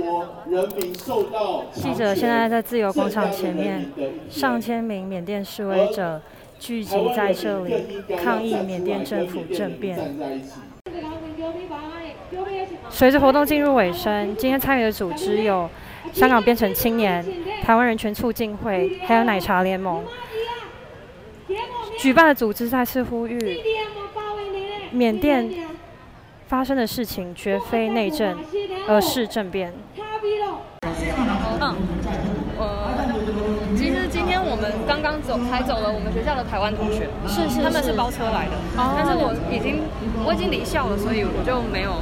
国人民受到记者现在在自由广场前面，上千名缅甸示威者聚集在这里抗议缅甸政府政变。随着活动进入尾声，今天参与的组织有香港编程青年、台湾人权促进会，还有奶茶联盟。举办的组织再次呼吁，缅甸发生的事情绝非内政，而是政变。嗯，呃，其实今天我们刚刚走，才走了我们学校的台湾同学，是是，他们是包车来的，但是我已经我已经离校了，所以我就没有，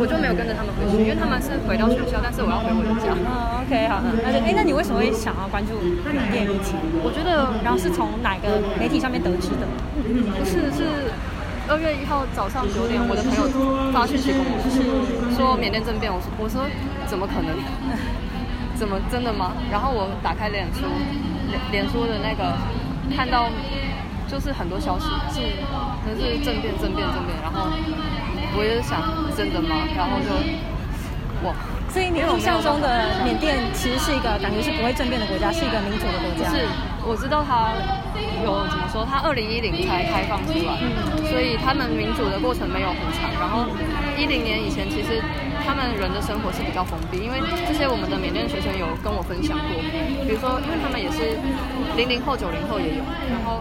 我就没有跟着他们回去，因为他们是回到学校，但是我要回我的家。嗯，OK，好，那就哎，那你为什么会想要关注缅甸议题？我觉得，然后是从哪个媒体上面得知的？不是，是二月一号早上九点，我的朋友发讯息给我，是说缅甸政变，我说我说怎么可能？怎么真的吗？然后我打开脸书，脸脸书的那个看到就是很多消息，是可是政变政变政变，然后我也想真的吗？然后就哇，所以你印象中的缅甸其实是一个感觉是不会政变的国家，是一个民主的国家。是，我知道他有怎么说，他二零一零才开放出来，所以他们民主的过程没有很长。然后一零年以前其实。他们人的生活是比较封闭，因为这些我们的缅甸学生有跟我分享过，比如说，因为他们也是零零后、九零后也有，然后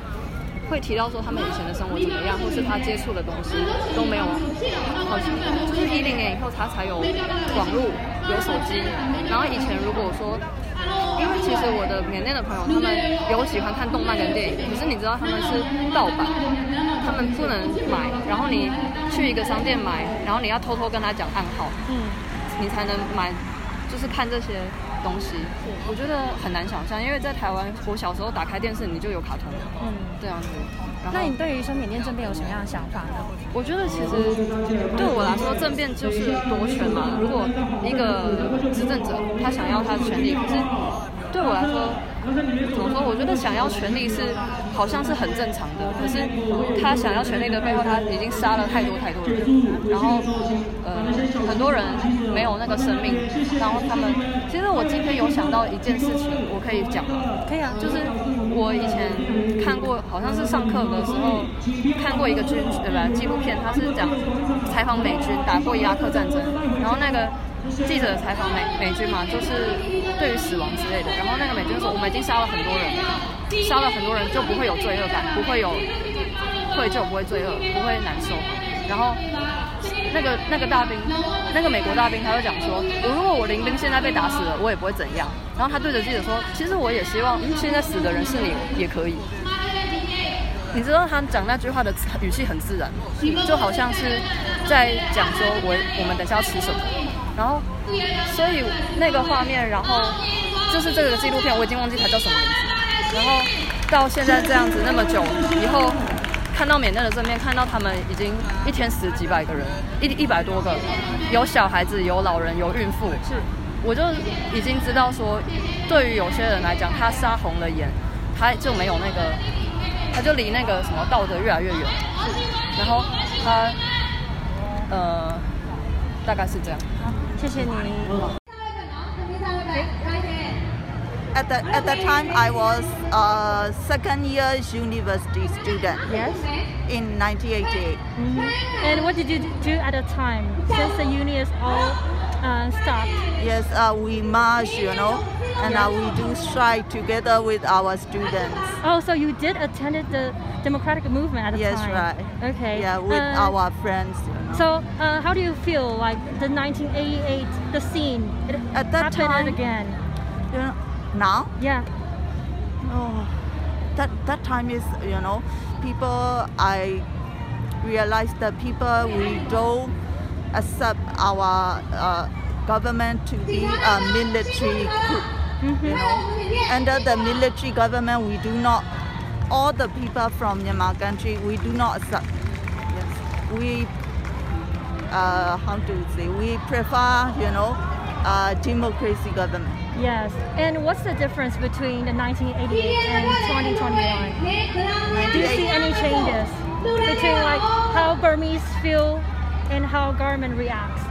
会提到说他们以前的生活怎么样，或是他接触的东西都没有，好像就是一零年以后他才有网络、有手机，然后以前如果说，因为其实我的缅甸的朋友他们有喜欢看动漫跟电影，可是你知道他们是盗版。他们不能买，然后你去一个商店买，然后你要偷偷跟他讲暗号，嗯，你才能买，就是看这些东西。我觉得很难想象，因为在台湾，我小时候打开电视你就有卡通，嗯，这样子。那你对于说缅甸政变有什么样的想法呢？我觉得其实对我来说，政变就是夺权嘛。如果一个执政者他想要他的权利，可是对我来说。怎么说？我觉得想要权力是好像是很正常的，可是他想要权力的背后，他已经杀了太多太多人，然后呃很多人没有那个生命，然后他们其实我今天有想到一件事情，我可以讲吗？可以啊，就是我以前看过，好像是上课的时候看过一个军对吧纪录片，他是讲采访美军打过伊拉克战争，然后那个。记者采访美美军嘛，就是对于死亡之类的。然后那个美军说：“我们已经杀了很多人，杀了很多人就不会有罪恶感，不会有愧疚，不会罪恶，不会难受。”然后那个那个大兵，那个美国大兵，他就讲说：“我如果我林兵现在被打死了，我也不会怎样。”然后他对着记者说：“其实我也希望现在死的人是你也可以。”你知道他讲那句话的语气很自然，就好像是在讲说：“我我们等下要吃什么。”然后，所以那个画面，然后就是这个纪录片，我已经忘记它叫什么名字。然后到现在这样子那么久以后，看到缅甸的正面，看到他们已经一天死几百个人，一一百多个，有小孩子，有老人，有孕妇，是，我就已经知道说，对于有些人来讲，他杀红了眼，他就没有那个，他就离那个什么道德越来越远。然后他， 大概是这样。谢谢你。At the at that time, I was a second year university student. Yes. In 1988. Mm-hmm. And what did you do at the time since the uni is all uh, stopped? Yes, uh, we march, you know, and uh, we do strike together with our students. Oh, so you did attend the democratic movement at the yes, time? Yes, right. Okay. Yeah, with uh, our friends. You know. so, uh, how do you feel like the 1988 the scene? It at that time again. You know, now? Yeah. Oh, that that time is you know, people. I realized that people we don't accept our uh, government to be a military coup. Mm-hmm. You know, under the military government, we do not. All the people from Myanmar country, we do not accept. Yes, we. Uh, how to say? We prefer, you know, uh, democracy government. Yes. And what's the difference between the 1988 and 2021? Do you see any changes between like how Burmese feel and how government reacts?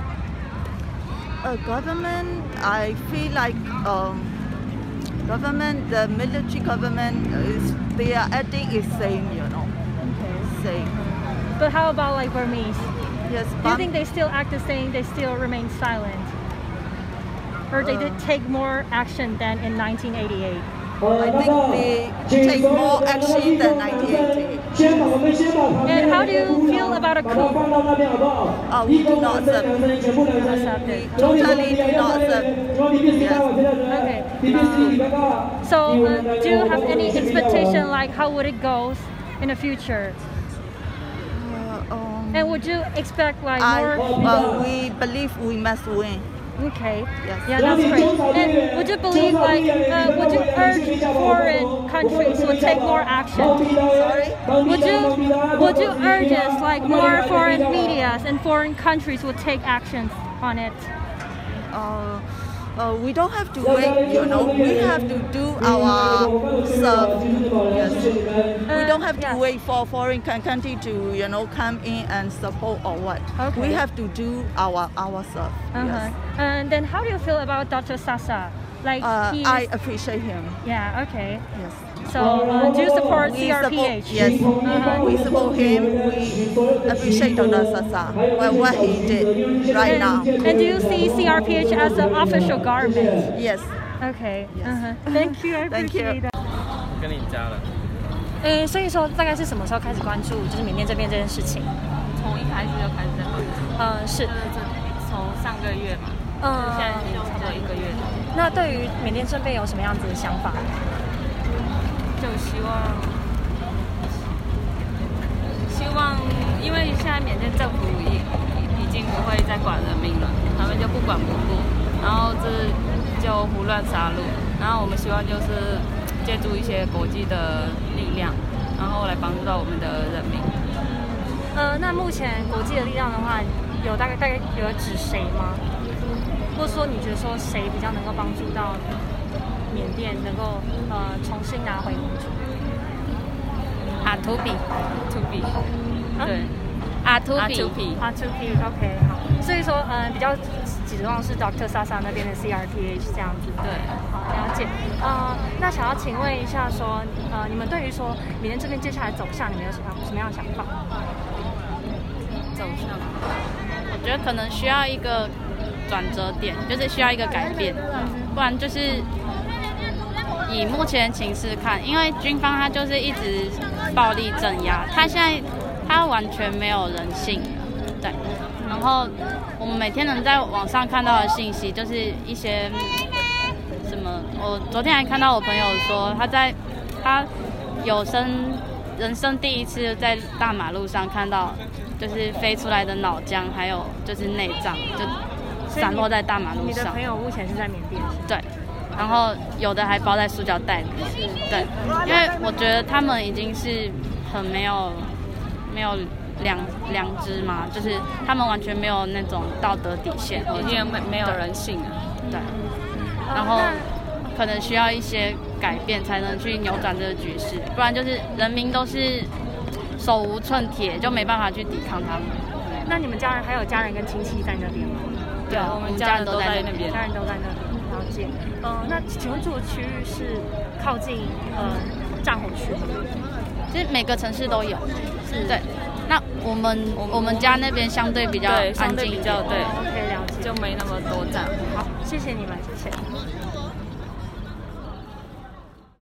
uh, government, I feel like um, government, the military government is their ethic is same, you know, okay. same. But how about like Burmese? Yes, Do you think they still act the same? They still remain silent? Or they did Uh. take more action than in 1988? I think they take more action than 1988. And how do you feel about a coup? Uh, we do not accept. Accept We totally do not accept. Yes. Okay. Um, so, uh, do you have any expectation like how would it go in the future? And would you expect like I, more? uh, we believe we must win. Okay. Yes. Yeah, that's great. And would you believe like uh, would you urge foreign countries to take more action? Sorry? Would you would you urge us like more foreign medias and foreign countries would take actions on it? uh, uh, we don't have to wait, you know. We have to do our stuff. Yes. We don't have to yes. wait for foreign country to, you know, come in and support or what. Okay. We have to do our our stuff. Uh-huh. Yes. And then how do you feel about Dr. Sasa? Like Uh, I appreciate him. yeah, okay. Yes. So uh, do you support We CRPH? support, yes, Uh-huh. we support him. We appreciate Dr. Sasa, what, what he did right now. And, and do you see CRPH as an official government? Yes. Okay. Yes. Uh-huh. Thank you. I Thank you. appreciate that. 跟你加了。诶，所以说大概是什么时候开始关注就是缅甸这边这件事情？从一开始就开始在关注，嗯，是，这从上个月嘛，嗯现在已经差不多一个月了，那对于缅甸这边有什么样子的想法？ 就希望希望，因为现在缅甸政府已已经不会再管人民了，他们就不管不顾，然后这就胡乱杀戮，然后我们希望就是借助一些国际的力量，然后来帮助到我们的人民。呃，那目前国际的力量的话，有大概大概有指谁吗？或者说你觉得说谁比较能够帮助到缅甸能够呃重新拿回民主？啊，图比，图比，对，啊图比图比啊 o P OK 好，所以说呃比较指望是 Dr. Sasa 那边的 CRPH 这样子。对。好，了解。呃，那想要请问一下说，呃，你们对于说缅甸这边接下来走向，你们有什么什么样的想法？走向，我觉得可能需要一个转折点，就是需要一个改变，不然就是以目前情势看，因为军方他就是一直暴力镇压，他现在他完全没有人性，对。然后我们每天能在网上看到的信息，就是一些什么，我昨天还看到我朋友说他在他有生人生第一次在大马路上看到，就是飞出来的脑浆，还有就是内脏，就散落在大马路上你的朋。友目前是在缅甸，对，然后有的还包在塑胶袋里。对，因为我觉得他们已经是很没有没有良良知嘛，就是他们完全没有那种道德底线，已经没没有人性了。对，然后可能需要一些改变才能去扭转这个局势，不然就是人民都是手无寸铁，就没办法去抵抗他们。那你们家人还有家人跟亲戚在那边吗？对，我们家人都在那边。家人都在那呃，那请问住的区域是靠近呃战火区吗？其实每个城市都有，是对。那我们我们家那边相对比较安静比较，对哦，OK，了解。就没那么多站。好，谢谢你们，谢谢。